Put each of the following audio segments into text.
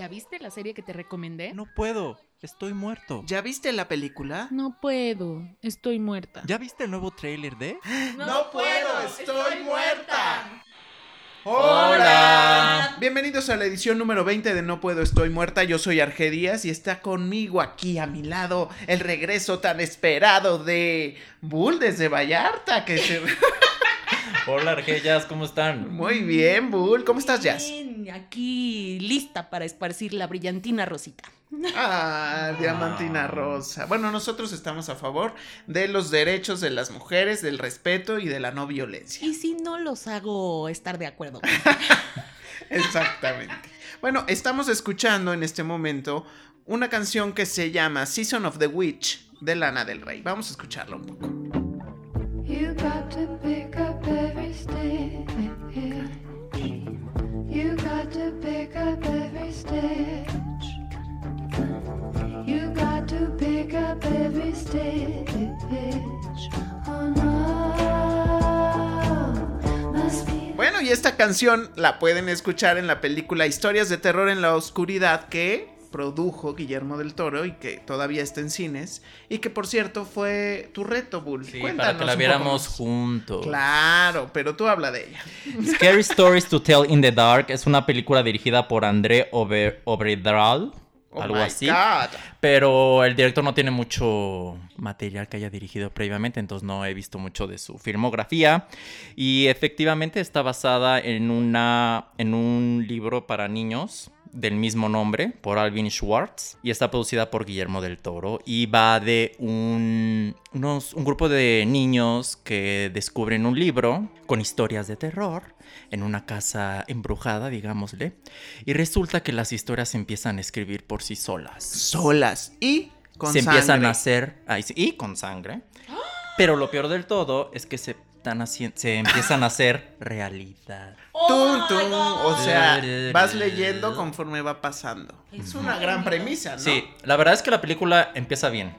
¿Ya viste la serie que te recomendé? No puedo, estoy muerto. ¿Ya viste la película? No puedo, estoy muerta. ¿Ya viste el nuevo tráiler de? No puedo, estoy muerta. Hola. Bienvenidos a la edición número 20 de No Puedo Estoy Muerta. Yo soy Arge Díaz y está conmigo aquí a mi lado el regreso tan esperado de Bull desde Vallarta. Que se... Hola, Argellas, ¿cómo están? Muy bien, Bull. ¿Cómo estás, Jazz? Bien, aquí lista para esparcir la brillantina rosita. Ah, Diamantina Rosa. Bueno, nosotros estamos a favor de los derechos de las mujeres, del respeto y de la no violencia. Y si no los hago estar de acuerdo. Exactamente. Bueno, estamos escuchando en este momento una canción que se llama Season of the Witch de Lana del Rey. Vamos a escucharla un poco. You got to pick up Bueno, y esta canción la pueden escuchar en la película Historias de Terror en la Oscuridad que produjo Guillermo del Toro y que todavía está en cines y que por cierto fue tu reto, Bull. Sí, Cuéntanos para que la viéramos juntos. Claro, pero tú habla de ella. Scary Stories to Tell in the Dark es una película dirigida por André Ober Obredral, Oh algo así. God. Pero el director no tiene mucho material que haya dirigido previamente, entonces no he visto mucho de su filmografía. Y efectivamente está basada en, una, en un libro para niños del mismo nombre por Alvin Schwartz y está producida por Guillermo del Toro y va de un, unos, un grupo de niños que descubren un libro con historias de terror en una casa embrujada, digámosle, y resulta que las historias se empiezan a escribir por sí solas Solas y con se empiezan a hacer y con sangre. Pero lo peor del todo es que se, están se empiezan a hacer realidad. Tum, tum. O sea, vas leyendo conforme va pasando. Es una gran premisa, ¿no? Sí, la verdad es que la película empieza bien.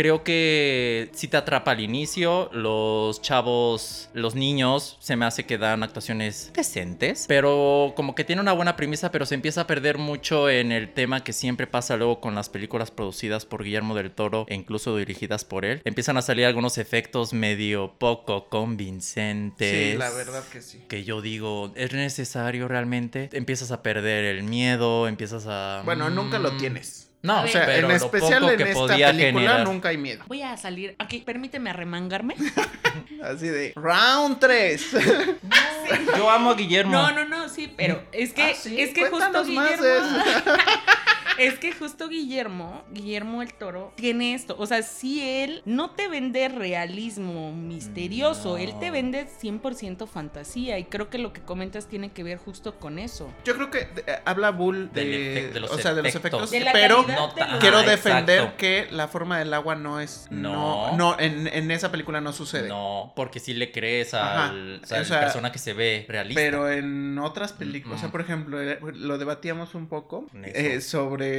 Creo que sí te atrapa al inicio. Los chavos, los niños, se me hace que dan actuaciones decentes. Pero como que tiene una buena premisa, pero se empieza a perder mucho en el tema que siempre pasa luego con las películas producidas por Guillermo del Toro e incluso dirigidas por él. Empiezan a salir algunos efectos medio poco convincentes. Sí, la verdad que sí. Que yo digo, ¿es necesario realmente? Empiezas a perder el miedo, empiezas a... Bueno, nunca lo Mm, tienes. No, O sea, pero en especial en esta película generar. nunca hay miedo. Voy a salir aquí, permíteme arremangarme. Así de round 3. Yo amo a Guillermo. No, no, no, sí, pero es que, Ah, sí, es que justo cuéntanos Guillermo. eso. es que justo Guillermo, Guillermo el Toro, tiene esto. O sea, si él no te vende realismo misterioso, No. él te vende 100% fantasía. Y creo que lo que comentas tiene que ver justo con eso. Yo creo que eh, habla Bull de, los o sea, de los efectos. efectos, De la pero No quiero Ah, defender exacto. que la forma del agua no es no No. no, en, en esa película no sucede. No, porque si le crees al o sea, o la persona que se ve realista. Pero en otras películas, o sea, por ejemplo, eh, lo debatíamos un poco eh, sobre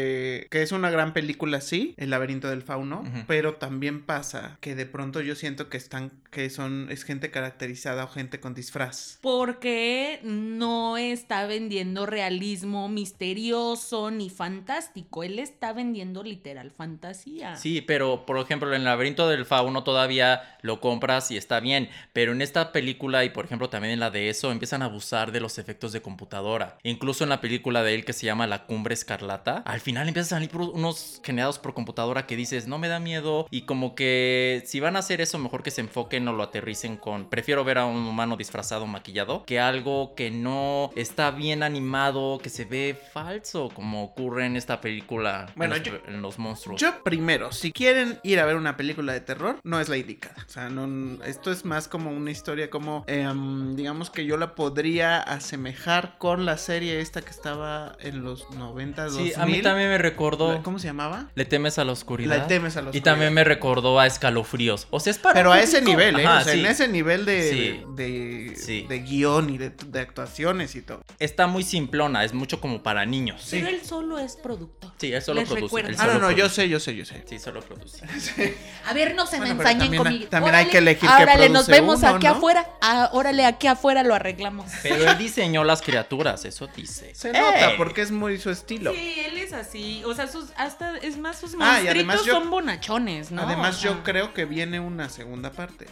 que es una gran película, sí, El laberinto del fauno, pero también pasa que de pronto yo siento que están, que son, es gente caracterizada o gente con disfraz. Porque no está vendiendo realismo misterioso ni fantástico. Él está vendiendo literal fantasía. Sí, pero por ejemplo, en el laberinto del fauno todavía lo compras y está bien. Pero en esta película y por ejemplo también en la de eso, empiezan a abusar de los efectos de computadora. Incluso en la película de él que se llama La Cumbre Escarlata, al final empiezan a salir unos generados por computadora que dices, no me da miedo. Y como que si van a hacer eso, mejor que se enfoquen o lo aterricen con. Prefiero ver a un humano disfrazado, maquillado, que algo que no está bien animado, que se ve falso, como ocurre en esta película. en Bueno, los- yo- en los monstruos. Yo primero, si quieren ir a ver una película de terror, no es la indicada. O sea, no, esto es más como una historia como, em, digamos que yo la podría asemejar con la serie esta que estaba en los 90, 2000. Sí, a mí También me recordó. ¿Cómo se llamaba? Le temes a la oscuridad. Le temes a la Y oscuridad. también me recordó a escalofríos. O sea, es para. Pero a ese nivel, ¿eh? Ajá, o sea, sí. en ese nivel de, Sí. de, Sí. de guion y de, de actuaciones y todo. Está muy simplona, es mucho como para niños. Pero él solo es productor. Sí, él solo Les produce. él Ah, no, no, yo sé, yo sé, yo sé. Sí, solo produce. A ver, no se Bueno, me ensañen conmigo. también hay que elegir qué Órale, nos produce vemos uno, aquí ¿no? afuera. Ah, órale, aquí afuera lo arreglamos. Pero él diseñó las criaturas, eso dice. Se nota porque es muy su estilo. Sí, él es así. O sea, sus, hasta, es más, sus Ah, monstruitos son bonachones, ¿no? Además, O sea, yo creo que viene una segunda parte.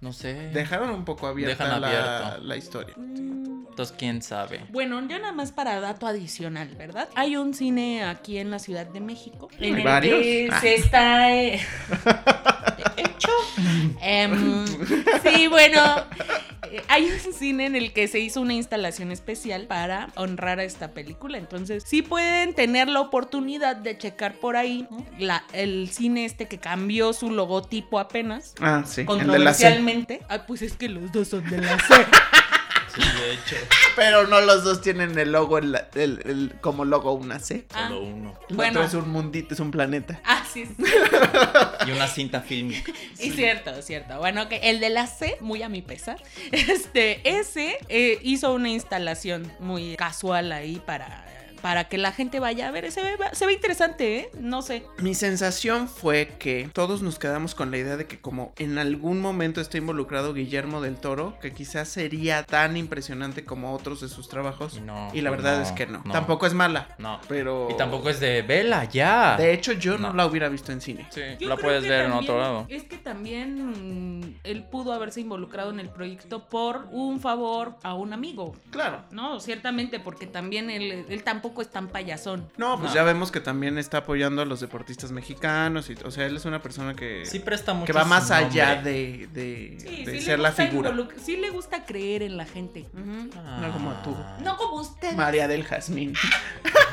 No sé. Dejaron un poco abierta la, abierto. la historia. mm, Entonces, quién sabe. Bueno, yo nada más para dato adicional, ¿verdad? Hay un cine aquí en la Ciudad de México. En ¿Hay el varios? que Ah. se está. eh, hecho. em, sí, bueno. Hay un cine en el que se hizo una instalación especial para honrar a esta película. Entonces, sí pueden tener la oportunidad de checar por ahí ¿no? la- el cine este que cambió su logotipo apenas. Ah, sí. Controversialmente. Ah, pues es que los dos son de la C. Sí, de hecho. Pero no los dos tienen el logo, el, el- el- como logo una C. Ah. Solo uno. El Bueno. otro es un mundito, es un planeta. Ah, sí, sí. Y una cinta fílmica. Y cierto, cierto. Bueno, que el de la C, muy a mi pesar, este, ese eh, hizo una instalación muy casual ahí para, para que la gente vaya a ver. Se ve, se ve interesante, ¿eh? No sé. Mi sensación fue que todos nos quedamos con la idea de que como en algún momento está involucrado Guillermo del Toro, que quizás sería tan impresionante como otros de sus trabajos. Y no, y la verdad no, es que no. no. Tampoco es mala. No. Pero... Y tampoco es de vela, ya. De hecho, yo no, No. la hubiera visto en cine. Sí, Yo la puedes ver en otro lado. Es que también él pudo haberse involucrado en el proyecto por un favor a un amigo. Claro. No, ciertamente, porque también él, él tampoco es tan payasón. No, pues No. ya vemos que también está apoyando a los deportistas mexicanos. Y, o sea, él es una persona que, Sí presta mucho que va más allá de, de- Sí, de sí ser la figura. Sí le gusta creer en la gente. Ujú. No como tú. Ah. No como usted. María del Jazmín.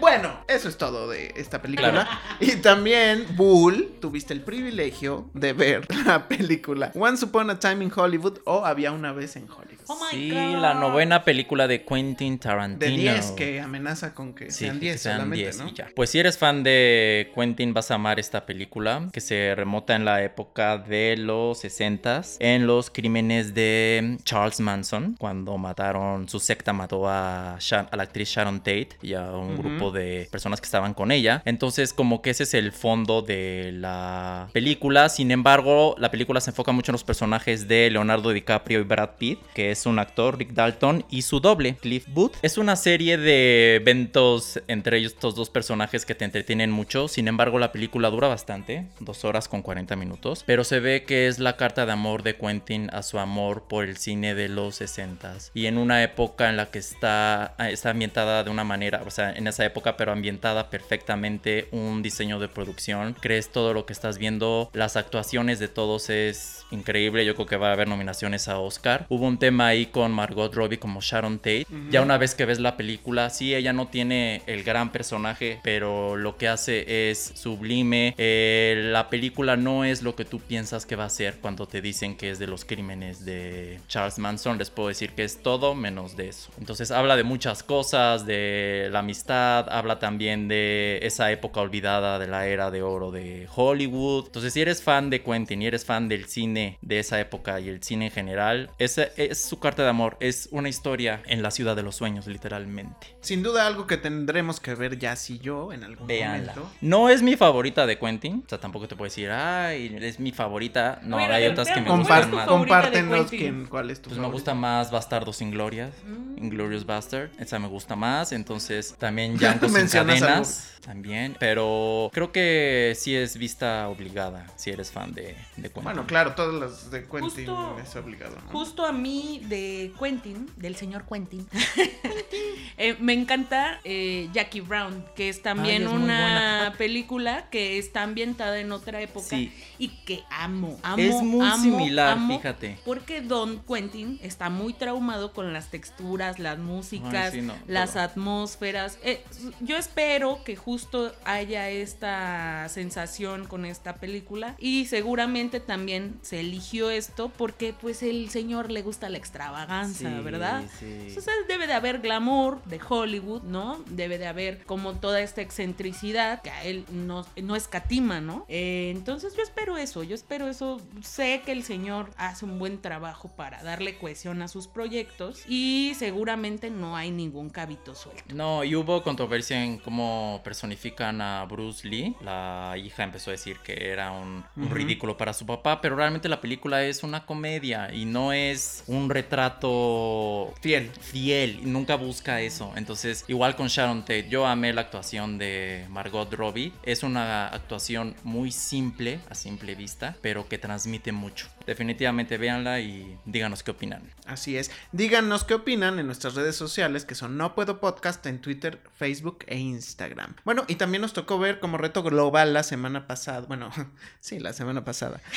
Bueno, eso es todo de esta película. Claro. Y también, Bull, tuviste el privilegio de ver la película Once Upon a Time in Hollywood o Había una vez en Hollywood. Oh Sí, God. la novena película de Quentin Tarantino. De 10 que amenaza con que Sí, sean que 10 sean solamente, 10 ¿no? y ya. Pues si eres fan de Quentin vas a amar esta película que se remota en la época de los 60 en los crímenes de Charles Manson cuando mataron su secta mató a, Sha- a la actriz Sharon Tate y a un grupo de personas que estaban con ella. Entonces como que ese es el fondo de la película. Sin embargo, la película se enfoca mucho en los personajes de Leonardo DiCaprio y Brad Pitt, que es un actor, Rick Dalton, y su doble, Cliff Booth. Es una serie de eventos entre ellos estos dos personajes que te entretienen mucho. Sin embargo, la película dura bastante, dos horas con 40 minutos, pero se ve que es la carta de amor de Quentin a su amor por el cine de los 60s. Y en una época en la que está, está ambientada de una manera, o sea, en esa época, pero ambientada perfectamente, un diseño de producción, crees todo lo que estás viendo, las actuaciones de todos es increíble, yo creo que va a haber nominaciones a Oscar. Hubo un tema ahí con Margot Robbie como Sharon Tate. Ya una vez que ves la película, sí, ella no tiene el gran personaje, pero lo que hace es sublime. Eh, la película no es lo que tú piensas que va a ser cuando te dicen que es de los crímenes de Charles Manson. Les puedo decir que es todo menos de eso. Entonces habla de muchas cosas, de la amistad, habla también de esa época olvidada de la era de oro de Hollywood. Entonces si eres fan de Quentin y eres fan del cine de esa época y el cine en general, esa es su carta de amor. Es una historia en la ciudad de los sueños, literalmente. Sin duda algo que tendremos que ver ya si yo en algún Véanla. momento. No es mi favorita de Quentin. O sea, tampoco te puedo decir, ay, es mi favorita. No, hay otras que me gustan ¿cuál es tu más. compártenos quién, cuál es tu Pues me favorita. gusta más Bastardo sin Gloria, Mm. Inglorious Bastard, esa me gusta más, entonces también Django cadenas, también, pero creo que sí es vista obligada si eres fan de, de Quentin. Bueno, claro, todas las de Quentin Justo- es obligado, ¿no? Justo a mí de Quentin, del señor Quentin, eh, me encanta eh, Jackie Brown, que es también Ay, es muy una película que está ambientada en otra época Sí. y que amo, amo, es muy amo, similar, amo, fíjate. Porque Don Quentin está muy traumado con las texturas, las músicas, Ay, sí, no, las atmósferas. Eh, yo espero que justo haya esta sensación con esta película y seguramente también se eligió esto porque pues el señor le gusta la extravaganza, Sí, ¿verdad? sí. O sea, debe de haber glamour de Hollywood, ¿no? Debe de haber como toda esta excentricidad que a él no, no escatima, ¿no? Eh, entonces yo espero eso, yo espero eso. Sé que el señor hace un buen trabajo para darle cohesión a sus proyectos y seguramente no hay ningún cabito suelto. No, y hubo controversia en cómo personifican a Bruce Lee. La hija empezó a decir que era un, ridículo para su papá, pero realmente la película es una comedia y no es un retrato Fiel. fiel. Nunca busca eso. Entonces, igual con Sharon Tate, yo amé la actuación de Margot Robbie. Es una actuación muy simple, a simple vista, pero que transmite mucho. Definitivamente véanla y díganos qué opinan. Así es. Díganos qué opinan en nuestras redes sociales, que son No Puedo Podcast en Twitter, Facebook e Instagram. Bueno, y también nos tocó ver como reto global la semana pasada. Bueno, sí, la semana pasada.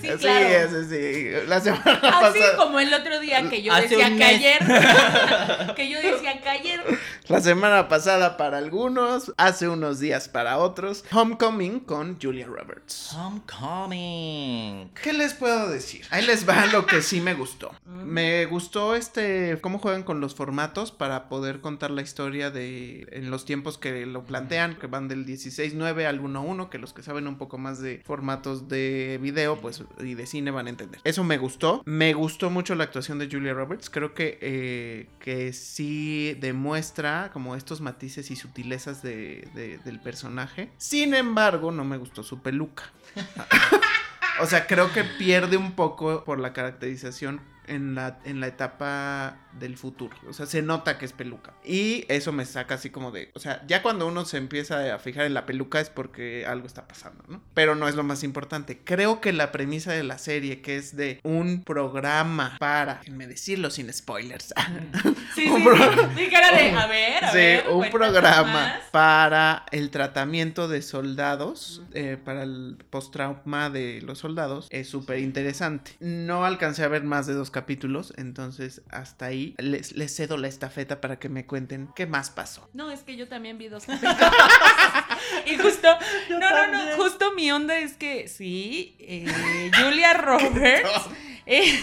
Sí, claro. sí, sí, La semana Así pasada. como el otro día que yo Hace decía que ayer, que yo decía que ayer La semana pasada para algunos, hace unos días para otros. Homecoming con Julia Roberts. Homecoming. ¿Qué les puedo decir? Ahí les va lo que sí me gustó. Me gustó este cómo juegan con los formatos para poder contar la historia de en los tiempos que lo plantean, que van del 16:9 al 1:1, que los que saben un poco más de formatos de video, pues y de cine van a entender. Eso me gustó. Me gustó mucho la actuación de Julia Roberts. Creo que eh, que sí demuestra como estos matices y sutilezas de- de- del personaje. Sin embargo, no me gustó su peluca. O sea, creo que pierde un poco por la caracterización en la, en la etapa del futuro. O sea, se nota que es peluca. Y eso me saca así como de... O sea, ya cuando uno se empieza a fijar en la peluca es porque algo está pasando, ¿no? Pero no es lo más importante. Creo que la premisa de la serie, que es de un programa para... Déjenme decirlo sin spoilers. Sí, Un sí, pro- sí. De, a ver, a Sí, ver. un programa más. para el tratamiento de soldados, eh, para el post-trauma de los soldados, es súper interesante. No alcancé a ver más de dos capítulos, entonces hasta ahí les, les cedo la estafeta para que me cuenten qué más pasó. No, es que yo también vi dos capítulos. y justo, no, no, no, justo mi onda es que sí, eh, Julia Roberts. eh,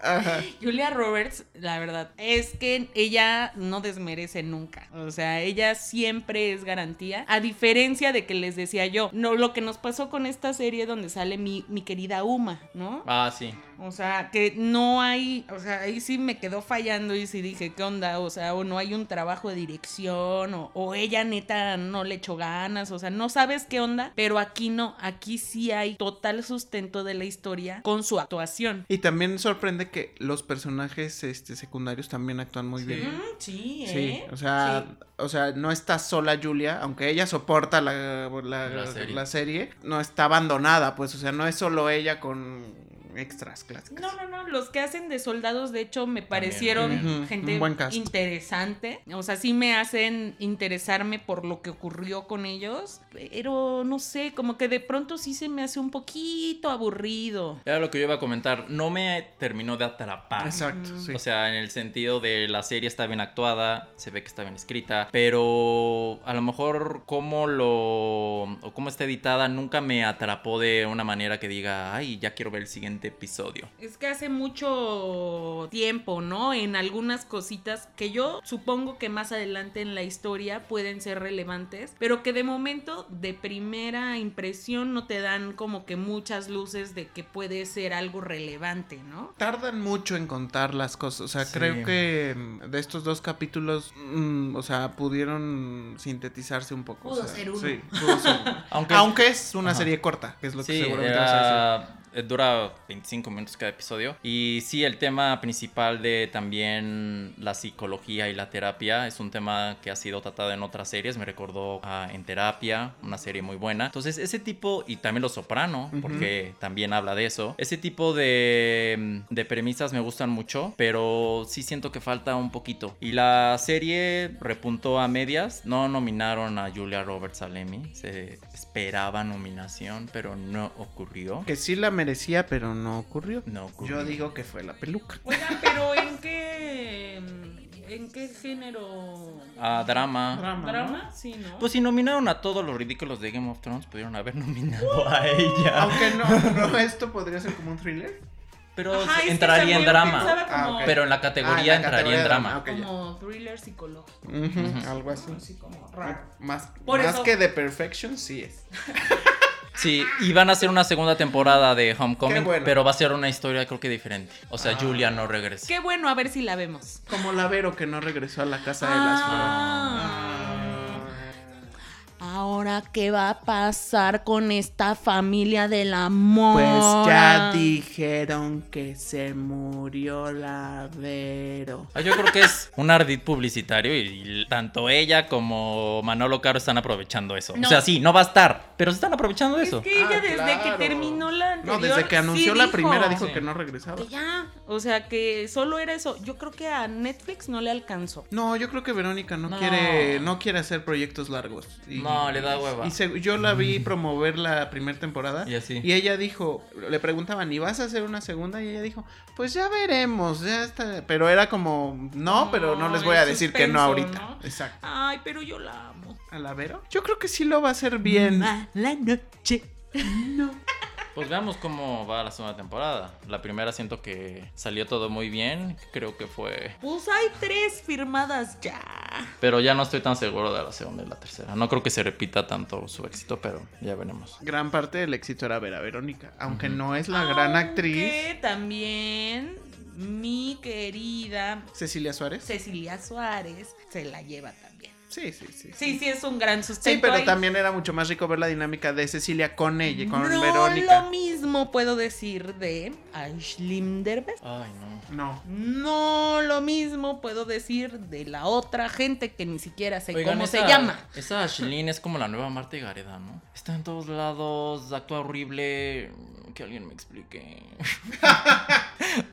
Ajá. Julia Roberts, la verdad, es que ella no desmerece nunca. O sea, ella siempre es garantía. A diferencia de que les decía yo, no, lo que nos pasó con esta serie donde sale mi, mi querida Uma, ¿no? Ah, sí. O sea, que no hay, o sea, ahí sí me quedó fallando y sí dije, ¿qué onda? O sea, o no hay un trabajo de dirección, o, o ella neta no le echó ganas, o sea, no sabes qué onda, pero aquí no, aquí sí hay total sustento de la historia con su actuación. Y también sorprende que los personajes este, secundarios también actúan muy bien. Mm, sí, Sí, ¿eh? o sea, Sí. o sea, no está sola Julia, aunque ella soporta la, la- La serie. la serie, no está abandonada, pues, o sea, no es solo ella con extras clásicas. No, no, no, los que hacen de soldados, de hecho, me parecieron gente un buen cast. interesante. O sea, sí me hacen interesarme por lo que ocurrió con ellos, pero no sé, como que de pronto sí se me hace un poquito aburrido. Era lo que yo iba a comentar. No me terminó de atrapar. Exacto, Mm. sí. O sea, en el sentido de la serie está bien actuada, se ve que está bien escrita, pero a lo mejor cómo lo o cómo está editada nunca me atrapó de una manera que diga, ay, ya quiero ver el siguiente episodio. Es que hace mucho tiempo, ¿no? En algunas cositas que yo supongo que más adelante en la historia pueden ser relevantes, pero que de momento, de primera impresión, no te dan como que muchas luces de que puede ser algo relevante, ¿no? Tardan mucho en contar las cosas, o sea, Sí. creo que mm, de estos dos capítulos, mm, o sea, pudieron sintetizarse un poco. o Pudo sea, ser uno. Sí, pudo ser uno. Aunque, Aunque es una Ajá. serie corta, que es lo que sí, seguramente vas a decir. Eh, dura 25 minutos cada episodio. Y sí, el tema principal de también la psicología y la terapia es un tema que ha sido tratado en otras series. Me recordó a En Terapia, una serie muy buena. Entonces, ese tipo, y también Los Soprano, Ujú. porque también habla de eso. Ese tipo de, de premisas me gustan mucho, pero sí siento que falta un poquito. Y la serie repuntó a medias. No nominaron a Julia Roberts al Emmy. Se esperaba nominación, pero no ocurrió. Que sí la merecía, pero no ocurrió. No ocurrió. Yo digo que fue la peluca. Oigan, pero ¿en qué ¿En qué género? Ah, drama. Drama, ¿no? ¿Drama? Sí, ¿no? Pues si nominaron a todos los ridículos de Game of Thrones, pudieron haber nominado a ella. Aunque no, no, esto podría ser como un thriller. Pero Ajá, entraría en drama. Ah. Pero en la Ah, categoría en la entraría en categoría drama. como thriller psicológico. Algo así. Así como raro. Más, Por más eso- que The Perfection, sí es. Sí, y van a hacer una segunda temporada de Homecoming, Qué bueno. pero va a ser una historia creo que diferente. O sea, Ah. Julia no regresa. Qué bueno, a ver si la vemos. Como la Vero que no regresó a la casa de las flores. Ah. Ahora, ¿qué va a pasar con esta familia del amor? Pues ya dijeron que se murió la Vero. Ah, Yo creo que es un ardid publicitario y, y tanto ella como Manolo Caro están aprovechando eso. No. O sea, sí, no va a estar, pero se están aprovechando de Es eso. que ella Ah, desde claro. que terminó la No, desde que anunció sí la dijo primera dijo Sí. que no regresaba. que ya, o sea que solo era eso. Yo creo que a Netflix no le alcanzó. No, yo creo que Verónica no, No. quiere no quiere hacer proyectos largos. Y- No, le da hueva. Y se- yo la vi promover la primera temporada Y así. y ella dijo, le preguntaban, ¿y vas a hacer una segunda? Y ella dijo, pues ya veremos, ya está. Pero era como, no, No, pero no les voy a decir que no ahorita. ¿no? Exacto. Ay, pero yo la amo. ¿A la Vero? Yo creo que sí lo va a hacer bien. A la noche. Pues veamos cómo va la segunda temporada. La primera siento que salió todo muy bien. Creo que fue. Pues hay tres firmadas ya. Pero ya no estoy tan seguro de la segunda y la tercera. No creo que se repita tanto su éxito, pero ya veremos. Gran parte del éxito era ver a Verónica, aunque no es la gran actriz. Que también mi querida Cecilia Suárez. Cecilia Suárez se la lleva también. Sí, sí, sí. Sí, sí, es un gran sustento. Sí, pero ahí. también era mucho más rico ver la dinámica de Cecilia con ella, con no Verónica. lo mismo puedo decir de Aisling Derbez. Ay, no. No. No lo mismo puedo decir de la otra gente que ni siquiera sé Oigan, cómo se esa- llama. Esa Ashlyn es como la nueva Marta y Gareda, ¿no? Está en todos lados, actúa horrible. Que alguien me explique.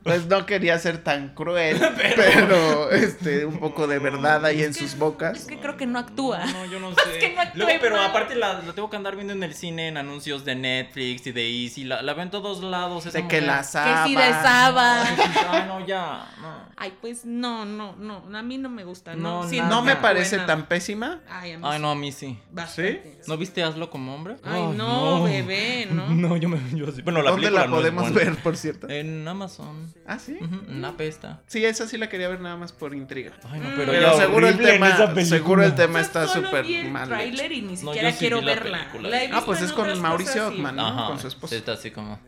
Pues no quería ser tan cruel, pero, este, un poco de verdad ahí en Es que- sus bocas. Es que creo que no actúa. No, yo no sé. que no actúe Luego, pero mal. aparte la, la tengo que andar viendo en el cine, en anuncios de Netflix y de Easy. La, la veo en todos lados. esa De que la Que saba. si de Saba. Ay, sí, no, ya. No. Ay, pues no, no, no. A mí no me gusta. No, No, No me parece buena. tan pésima. Ay, a mí Ay, sí. no, a mí sí. Bastante. ¿No viste Hazlo como hombre? Ay, no, bebé, ¿no? No, yo me. Yo sí. Bueno, la ¿Dónde la no podemos buena. ver, por cierto? En Amazon. Ah, sí. Ujú, Una pesta. Sí, esa sí la quería ver nada más por intriga. Ay, no, Mm. pero, Pero seguro el tema, seguro el tema está súper vi el mal. y ni siquiera quiero verla. La Ah, pues es con Mauricio Ockman, ¿no? Ajá. Con su esposa. Sí, está así como.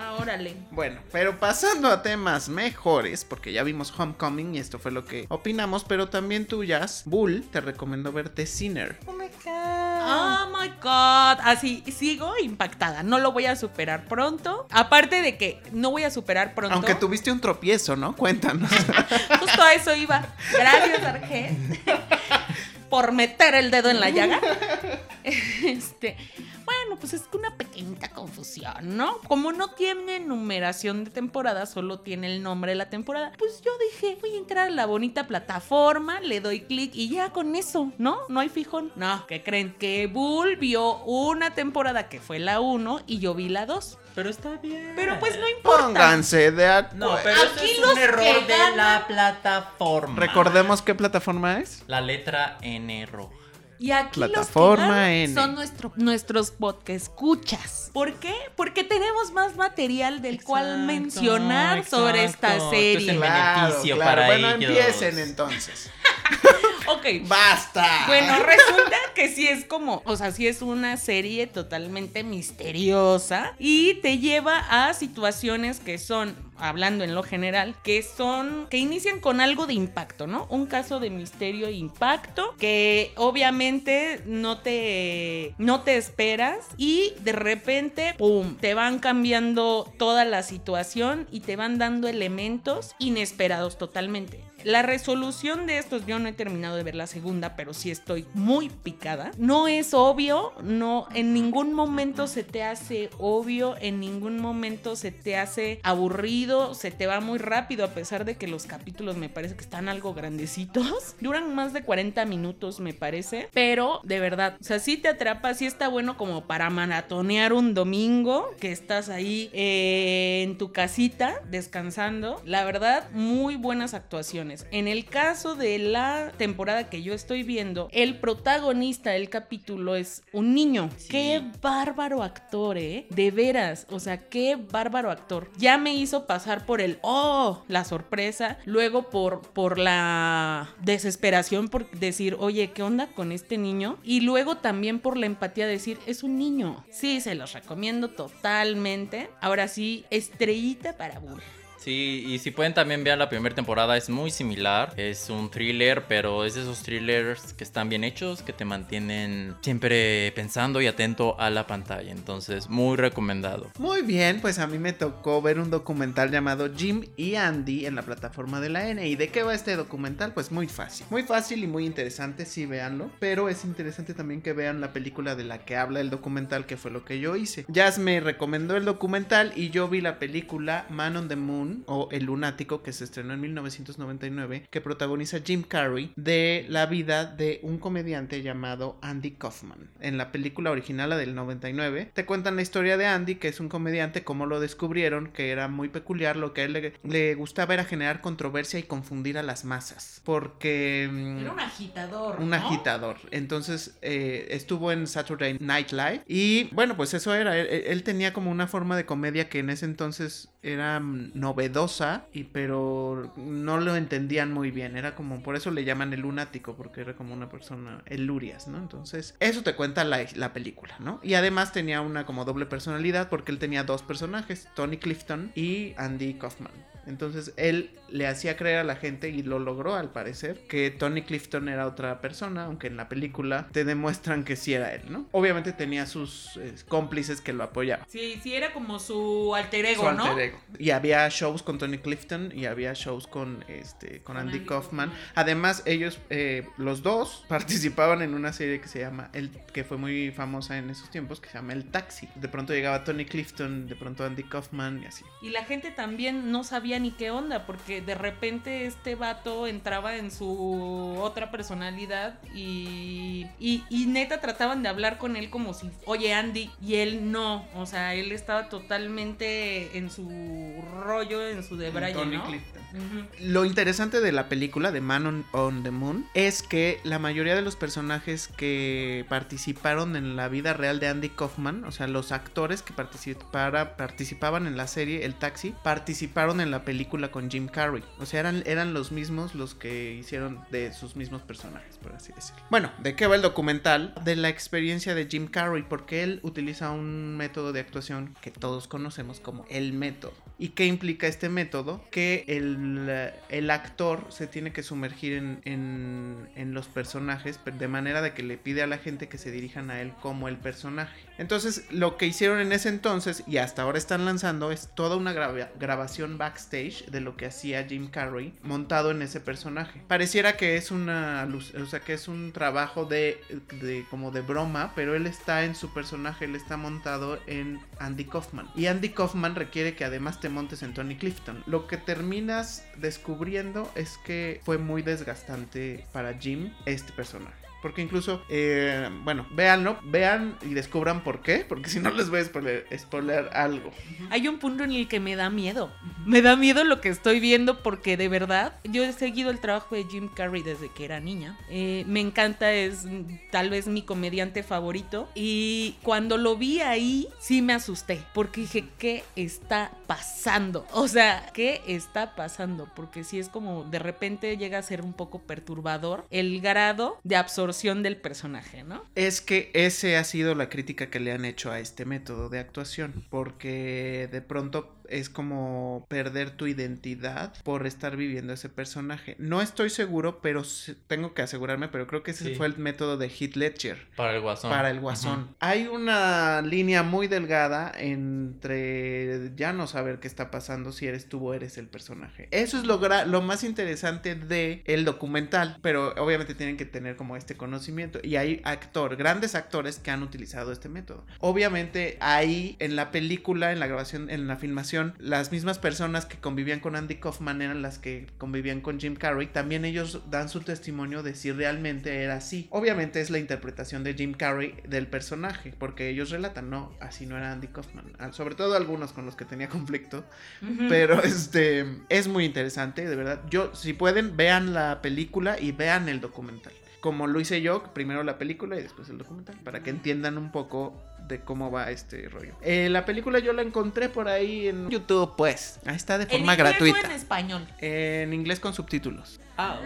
Ah, órale. Bueno, pero pasando a temas mejores, porque ya vimos Homecoming y esto fue lo que opinamos, pero también tú, Jazz, Bull, te recomiendo ver The Sinner. God. Así sigo impactada. No lo voy a superar pronto. Aparte de que no voy a superar pronto. Aunque tuviste un tropiezo, ¿no? Cuéntanos. Justo a eso iba. Gracias, Arget. por meter el dedo en la llaga. Este, pues es una pequeñita confusión, ¿no? Como no tiene numeración de temporada, solo tiene el nombre de la temporada, pues yo dije, voy a entrar a la bonita plataforma, le doy clic y ya con eso, ¿no? No hay fijón. No, ¿qué creen? Que Bull vio una temporada que fue la 1 y yo vi la 2. Pero está bien. Pero pues no importa. Pónganse de acuerdo. No, pero Aquí es los un error que de la plataforma. Recordemos qué plataforma es. La letra N roja. Y aquí Plataforma los que son nuestro, nuestros podcast escuchas. ¿Por qué? Porque tenemos más material del cual Exacto, mencionar sobre esta serie. Esto es el beneficio claro. para bueno, ellos. empiecen entonces. Ok. ¡Basta! Bueno, resulta que sí es como, o sea, sí es una serie totalmente misteriosa y te lleva a situaciones que son, hablando en lo general, que son, que inician con algo de impacto, ¿no? Un caso de misterio e impacto que obviamente no te, no te esperas y de repente, ¡pum!, te van cambiando toda la situación y te van dando elementos inesperados totalmente. La resolución de estos, yo no he terminado de ver la segunda, pero sí estoy muy complicada. No es obvio, no, en ningún momento se te hace obvio, en ningún momento se te hace aburrido, se te va muy rápido, a pesar de que los capítulos me parece que están algo grandecitos. Duran más de 40 minutos, me parece, pero de verdad, o sea, sí te atrapa, sí está bueno como para maratonear un domingo, que estás ahí eh, en tu casita descansando. La verdad, muy buenas actuaciones. En el caso de la temporada que yo estoy viendo, el protagonista del capítulo es un niño. Qué bárbaro actor, ¿eh? De veras, o sea, qué bárbaro actor. Ya me hizo pasar por el, oh, la sorpresa, luego por, por la desesperación por decir, oye, ¿qué onda con este niño? Y luego también por la empatía de decir, es un niño. Sí, se los recomiendo totalmente. Ahora sí, estrellita para burro. Y si pueden también ver la primera temporada, es muy similar. Es un thriller, pero es de esos thrillers que están bien hechos, que te mantienen siempre pensando y atento a la pantalla. Entonces, muy recomendado. Muy bien, pues a mí me tocó ver un documental llamado Jim y Andy en la plataforma de la N. ¿Y de qué va este documental? Pues muy fácil. Muy fácil y muy interesante, sí, véanlo. Pero es interesante también que vean la película de la que habla el documental, que fue lo que yo hice. Jazz me recomendó el documental y yo vi la película Man on the Moon o El Lunático que se estrenó en 1999 que protagoniza Jim Carrey de la vida de un comediante llamado Andy Kaufman. En la película original, la del 99, te cuentan la historia de Andy que es un comediante, cómo lo descubrieron, que era muy peculiar, lo que a él le, le gustaba era generar controversia y confundir a las masas porque... mm, Era un agitador. un ¿no? agitador. Entonces eh, estuvo en Saturday Night Live. Y bueno, pues eso era. Él, él tenía como una forma de comedia que en ese entonces era mm, novedosa, y, pero no lo entendían muy bien. Era como, por eso le llaman el lunático, porque era como una persona, el Lurias, ¿no? Entonces, eso te cuenta la, la película, ¿no? Y además tenía una como doble personalidad, porque él tenía dos personajes, Tony Clifton y Andy Kaufman. Entonces él le hacía creer a la gente y lo logró al parecer que Tony Clifton era otra persona, aunque en la película te demuestran que sí era él, ¿no? Obviamente tenía sus eh, cómplices que lo apoyaban. Sí, sí, era como su alter ego, Su ¿no? alter ego. Y había shows con Tony Clifton y había shows con este con Con Andy Andy Kaufman. Kaufman. Además, ellos, eh, los dos, participaban en una serie que se llama El, que fue muy famosa en esos tiempos, que se llama El Taxi. De pronto llegaba Tony Clifton, de pronto Andy Kaufman y así. Y la gente también no sabía ni qué onda, porque de repente este vato entraba en su otra personalidad y, y, y neta trataban de hablar con él como si, oye Andy, y él no, o sea, él estaba totalmente en su rollo, en su debraye, ¿no? Lo interesante de la película de Man on, on the Moon es que la mayoría de los personajes que participaron en la vida real de Andy Kaufman, o sea, los actores que participara- participaban en la serie El Taxi, participaron en la película con Jim Carrey. O sea, eran, eran los mismos los que hicieron de sus mismos personajes, por así decirlo. Bueno, ¿de qué va el documental? De la experiencia de Jim Carrey, porque él utiliza un método de actuación que todos conocemos como el método. ¿Y qué implica este método? Que el, el actor se tiene que sumergir en, en- los personajes de manera de que le pide a la gente que se dirijan a él como el personaje. Entonces, lo que hicieron en ese entonces y hasta ahora están lanzando es toda una grabación backstage de lo que hacía Jim Carrey montado en ese personaje. Pareciera que es una o sea, que es un trabajo de, de como de broma, pero él está en su personaje, él está montado en Andy Kaufman. Y Andy Kaufman requiere que además te montes en Tony Clifton. Lo que terminas descubriendo es que fue muy desgastante para Jim este personaje. Porque incluso, eh, bueno, véanlo, vean y descubran por qué, porque si no les voy a spoiler, spoiler algo. Hay un punto en el que me da miedo. Me da miedo lo que estoy viendo porque de verdad yo he seguido el trabajo de Jim Carrey desde que era niña. Eh, me encanta, es tal vez mi comediante favorito. Y cuando lo vi ahí, sí me asusté porque dije, ¿qué está pasando? O sea, ¿qué está pasando? Porque sí es como de repente llega a ser un poco perturbador el grado de absorción del personaje, ¿no? Es que ese ha sido la crítica que le han hecho a este método de actuación, porque de pronto es como perder tu identidad por estar viviendo ese personaje. No estoy seguro, pero tengo que asegurarme, pero creo que ese Sí. fue el método de Heath Ledger. Para el guasón. Para el guasón. Hay una línea muy delgada entre ya no saber qué está pasando si eres tú o eres el personaje. Eso es lo, lo más interesante de el documental, pero obviamente tienen que tener como este conocimiento. Y hay actor, grandes actores que han utilizado este método. Obviamente ahí en la película, en la grabación, en la filmación, las mismas personas que convivían con Andy Kaufman eran las que convivían con Jim Carrey. También ellos dan su testimonio de si realmente era así. Obviamente es la interpretación de Jim Carrey del personaje, porque ellos relatan, no, así no era Andy Kaufman. Sobre todo algunos con los que tenía conflicto. Pero este es muy interesante, de verdad. Yo, si pueden, vean la película y vean el documental. Como lo hice yo, primero la película y después el documental, para que entiendan un poco de cómo va este rollo. Eh, la película yo la encontré por ahí en YouTube, pues. Ahí está de ¿En forma inglés o gratuita. en español? En inglés con subtítulos. Ah,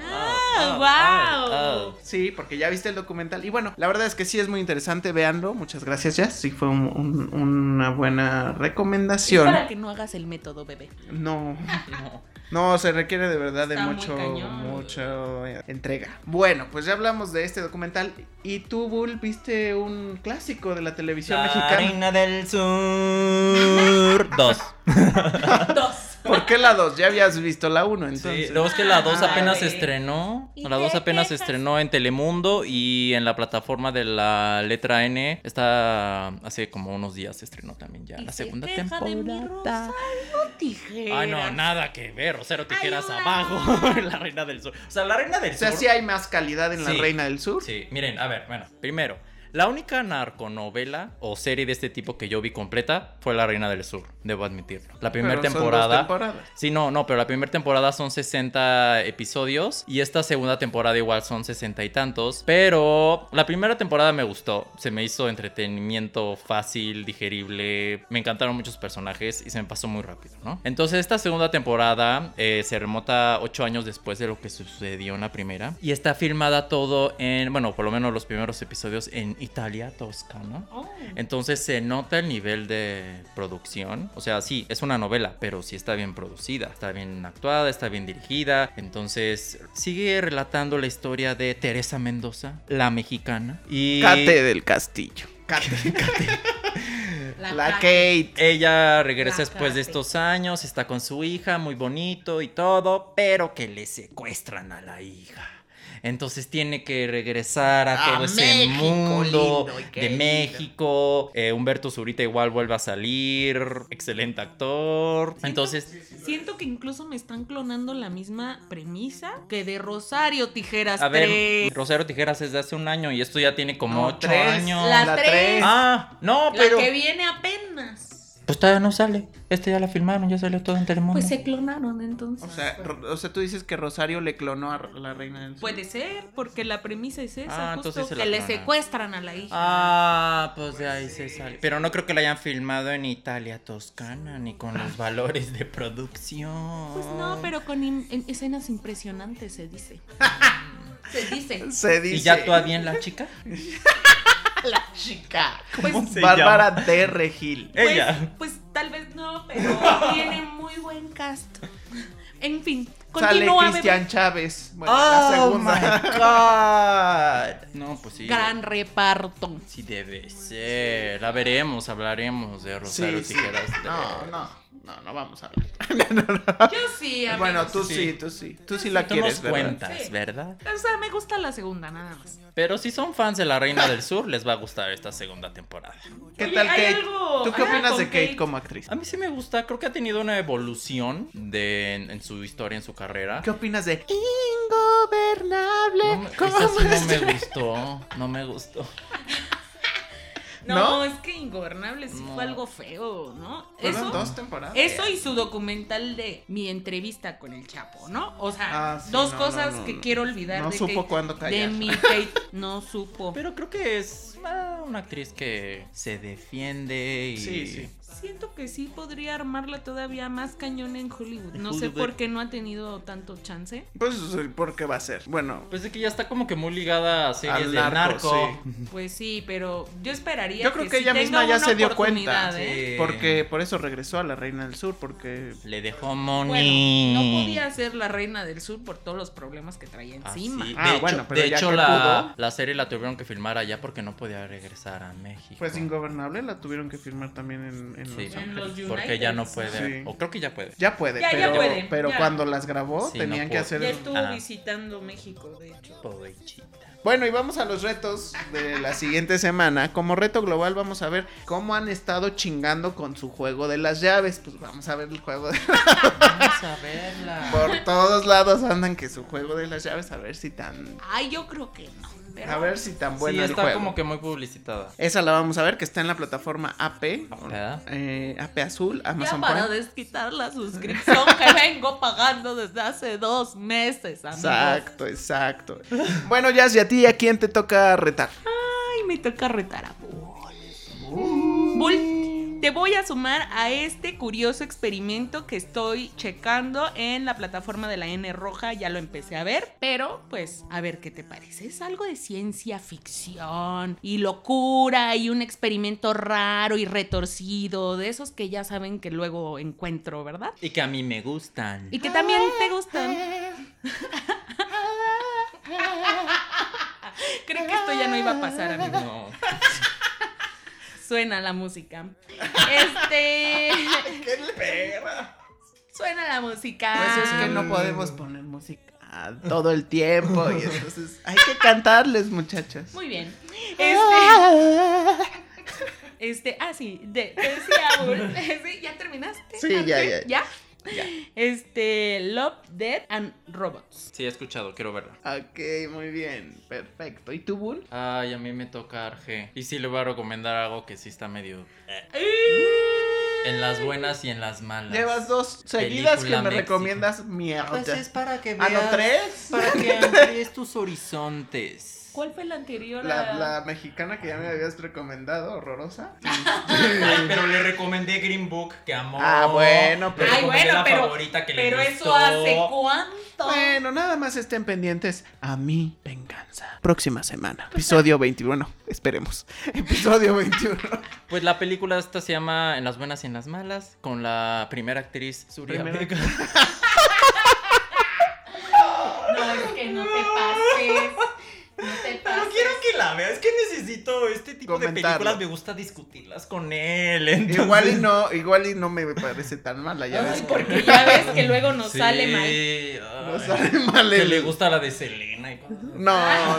wow. Sí, porque ya viste el documental. Y bueno, la verdad es que sí es muy interesante, véanlo. Muchas gracias, Jazz. Sí, fue un- un- una buena Es recomendación. para que no hagas el método, bebé. No. No. No, se requiere de verdad de Está mucho, mucho eh, entrega. Bueno, pues ya hablamos de este documental. Y tú, Bull, viste un clásico de la televisión La mexicana. reina del sur. Dos. Dos. ¿Por qué la 2? Ya habías visto la 1, entonces. Sí, luego es que la 2 Ah, apenas se estrenó. ¿Y La 2 qué apenas se estrenó en Telemundo y en la plataforma de la letra N. Está hace como unos días se estrenó también ya Y la se segunda queja de mi temporada. Rosario Tijeras. Ay, no, nada que ver. Rosero Tijeras Ayuda. abajo. la reina del sur. O sea, la reina del O sea, sur. sí hay más calidad en la Sí. Reina del Sur. Sí, miren, a ver, bueno, primero, la única narconovela o serie de este tipo que yo vi completa fue La Reina del Sur, debo admitirlo. La primera Pero son dos temporada. Sí, no, no, pero la primera temporada son 60 episodios y esta segunda temporada igual son 60 y tantos. Pero la primera temporada me gustó, se me hizo entretenimiento fácil, digerible, me encantaron muchos personajes y se me pasó muy rápido, ¿no? Entonces esta segunda temporada eh, se remota 8 años después de lo que sucedió en la primera y está filmada todo en, bueno, por lo menos los primeros episodios en Italia, Toscana. Oh. Entonces se nota el nivel de producción. O sea, sí, es una novela, pero sí está bien producida, está bien actuada, está bien dirigida. Entonces sigue relatando la historia de Teresa Mendoza, la mexicana. Y Cate del Castillo. Cate, Cate. La Kate. ella regresa La después de estos años, está con su hija, muy bonito y todo, pero que le secuestran a la hija. Entonces tiene que regresar a, A todo ese México, mundo de. México. Eh, Humberto Zurita igual vuelve a salir. Excelente actor. Entonces, Siento que incluso me están clonando la misma premisa que de Rosario Tijeras a ver, 3. Rosario Tijeras es de hace un año y esto ya tiene como No, ocho tres. años. La La tres. tres. Ah, no, La pero. que viene apenas. Pues todavía no sale. Este ya la filmaron, ya salió todo en Telemundo. Pues se clonaron entonces. O sea, o sea, tú dices que Rosario le clonó a la Reina del Sur. Puede ser, porque la premisa es esa, Ah, justo entonces se la que le secuestran a la hija. Ah, pues de ahí se sale. Pero no creo que la hayan filmado en Italia Toscana, ni con los valores de producción. Pues no, pero con en- escenas impresionantes se dice. se dice. Se dice. ¿Y ya actúa bien la chica? la chica. Pues, se Bárbara de Regil. pues, Ella. pues tal vez no, pero tiene muy buen cast. En fin, Sale continúa, Cristian. Chávez. Bueno, la segunda. my God. No, pues sí. Gran reparto. Sí debe ser. La veremos, hablaremos de Rosario Sí, sí. Tijeras. de- No, no, no, no vamos a hablar. Yo sí, amigos. Bueno, tú sí. Sí. tú sí. Tú sí la Tú quieres, ¿verdad? cuentas, Sí. ¿verdad? O sea, me gusta la segunda, nada más. Pero si son fans de La Reina del Sur, les va a gustar esta segunda temporada. ¿Qué Oye, tal Kate? algo- ¿Tú qué opinas de Kate, Kate. como actriz? A mí sí me gusta, creo que ha tenido una evolución de, en, en su historia, en su carrera. ¿Qué opinas de Ingobernable? No, me- ¿Cómo esa sí no me gustó, no me gustó. No, ¿No? es que Ingobernable sí No. fue algo feo, ¿no? Fueron Eso, dos temporadas. eso y su documental de mi entrevista con el Chapo, ¿no? O sea, Ah, sí, dos no, cosas no, no, que no. quiero olvidar No de supo cuándo De mi Kate, no supo. Pero creo que es una actriz que se defiende y... Sí, sí. Siento que sí podría armarla todavía más cañón en Hollywood. No sé por qué no ha tenido tanto chance. Pues, ¿por qué va a ser? Bueno, Pues es que ya está como que muy ligada a series Al de narco, narco. sí. Pues sí, pero yo esperaría Yo creo que sí ella misma ya se dio cuenta, ¿eh? Sí. porque por eso regresó a la Reina del Sur, porque... Le dejó Bueno, money. no podía ser la reina del sur por todos los problemas que traía Ah, encima. sí. Ah, de hecho, bueno, pero de ya hecho que la, pudo. la serie la tuvieron que filmar allá porque no podía regresar a México. Pues ingobernable la tuvieron que firmar también en, en Sí, En porque ya no puede. sí. O creo que ya puede. Ya puede, Ya, ya pero, puede, pero ya. cuando las grabó Sí, tenían no que hacer... Ya estuvo Ah. visitando México, de hecho. Pobrecita. Bueno, y vamos a los retos de la siguiente semana. Como reto global vamos a ver cómo han estado chingando con su juego de las llaves. Pues vamos a ver el juego de... Vamos a verla. Por todos lados andan que su juego de las llaves, a ver si tan... Ay, yo creo que no. Pero- A ver si tan sí, bueno el está juego. como que muy publicitada. Esa la vamos a ver, que está en la plataforma AP. ¿Verdad? eh, AP Azul, Ya Amazon para Prime. desquitar la suscripción que vengo pagando desde hace dos meses, amigos. Exacto, exacto. Bueno, Jazz, ¿y a ti a quién te toca retar? Ay, me toca retar a Bull. Bull, te voy a sumar a este curioso experimento que estoy checando en la plataforma de la N Roja. Ya lo empecé a ver, pero pues a ver qué te parece. Es algo de ciencia ficción y locura y un experimento raro y retorcido, de esos que ya saben que luego encuentro, ¿verdad? Y que a mí me gustan. Y que también te gustan. Creo que esto ya no iba a pasar, amigo. No. Suena la música. Este. Suena la música. Pues es que no podemos poner música todo el tiempo y entonces hay que cantarles, muchachas. Muy bien. Este. Este. Ah, sí. De, te decía. Sí, ¿Ya terminaste? Sí, ya, ya. ¿Ya? Este. Love, Dead and Robots. Sí, he escuchado, quiero verla. Ok, muy bien, perfecto. ¿Y tú, Bull? Ay, a mí me toca Arge. Y sí le voy a recomendar algo que sí está medio. En las buenas y en las malas. Llevas dos seguidas que Película me México. recomiendas mierda. Pues es para que Ah, veas. ¿no tres? Para que amplíes tus horizontes. ¿Cuál fue la anterior? La, a- la mexicana que ya me habías recomendado, horrorosa. Ay, pero le recomendé Green Book, que amó. Ah, bueno, Le pero- Ay, bueno, la pero. favorita que le pero gustó. eso hace cuánto. Bueno, nada más estén pendientes a mi venganza. Próxima semana. Episodio 21. Esperemos. Episodio 21. Pues la película esta se llama En las buenas y en las malas, con la primera actriz Surya Primera- Vega. No, es que no te pases. No te Pero pases. quiero que la veas, es este tipo de películas, me gusta discutirlas con él. entonces- Igual y no, igual y no me parece tan mala, ya ves. Porque ya ves que luego nos Sí, sale mal. ay, No sale mal Que el- le gusta la de Selena y cosas así. No,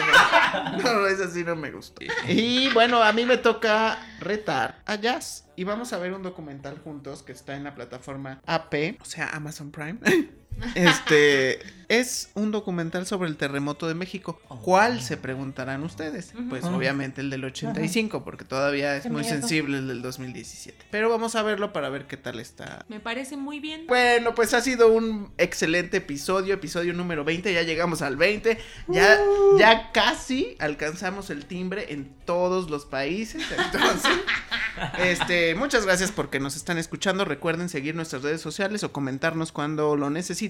no, no, esa sí no me gustó. Y bueno, a mí me toca retar a Jazz. Y vamos a ver un documental juntos que está en la plataforma AP, o sea, Amazon Prime. Este es un documental sobre el terremoto de México. ¿Cuál se preguntarán ustedes? Pues Ujú. obviamente el del 85, porque todavía es muy sensible el del 2017. Pero vamos a verlo para ver qué tal está Me parece muy bien. bueno, pues ha sido un excelente episodio, episodio número 20, ya llegamos al 20, ya, ya casi alcanzamos el timbre en todos los países, entonces, este, muchas gracias porque nos están escuchando, recuerden seguir nuestras redes sociales o comentarnos cuando lo necesiten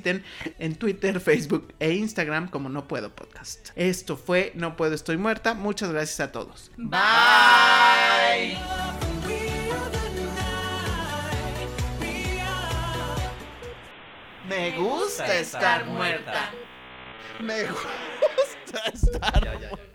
en Twitter, Facebook e Instagram como No Puedo Podcast. Esto fue No Puedo Estoy Muerta, muchas gracias a todos. Bye. Me gusta estar muerta. Me gusta estar ya.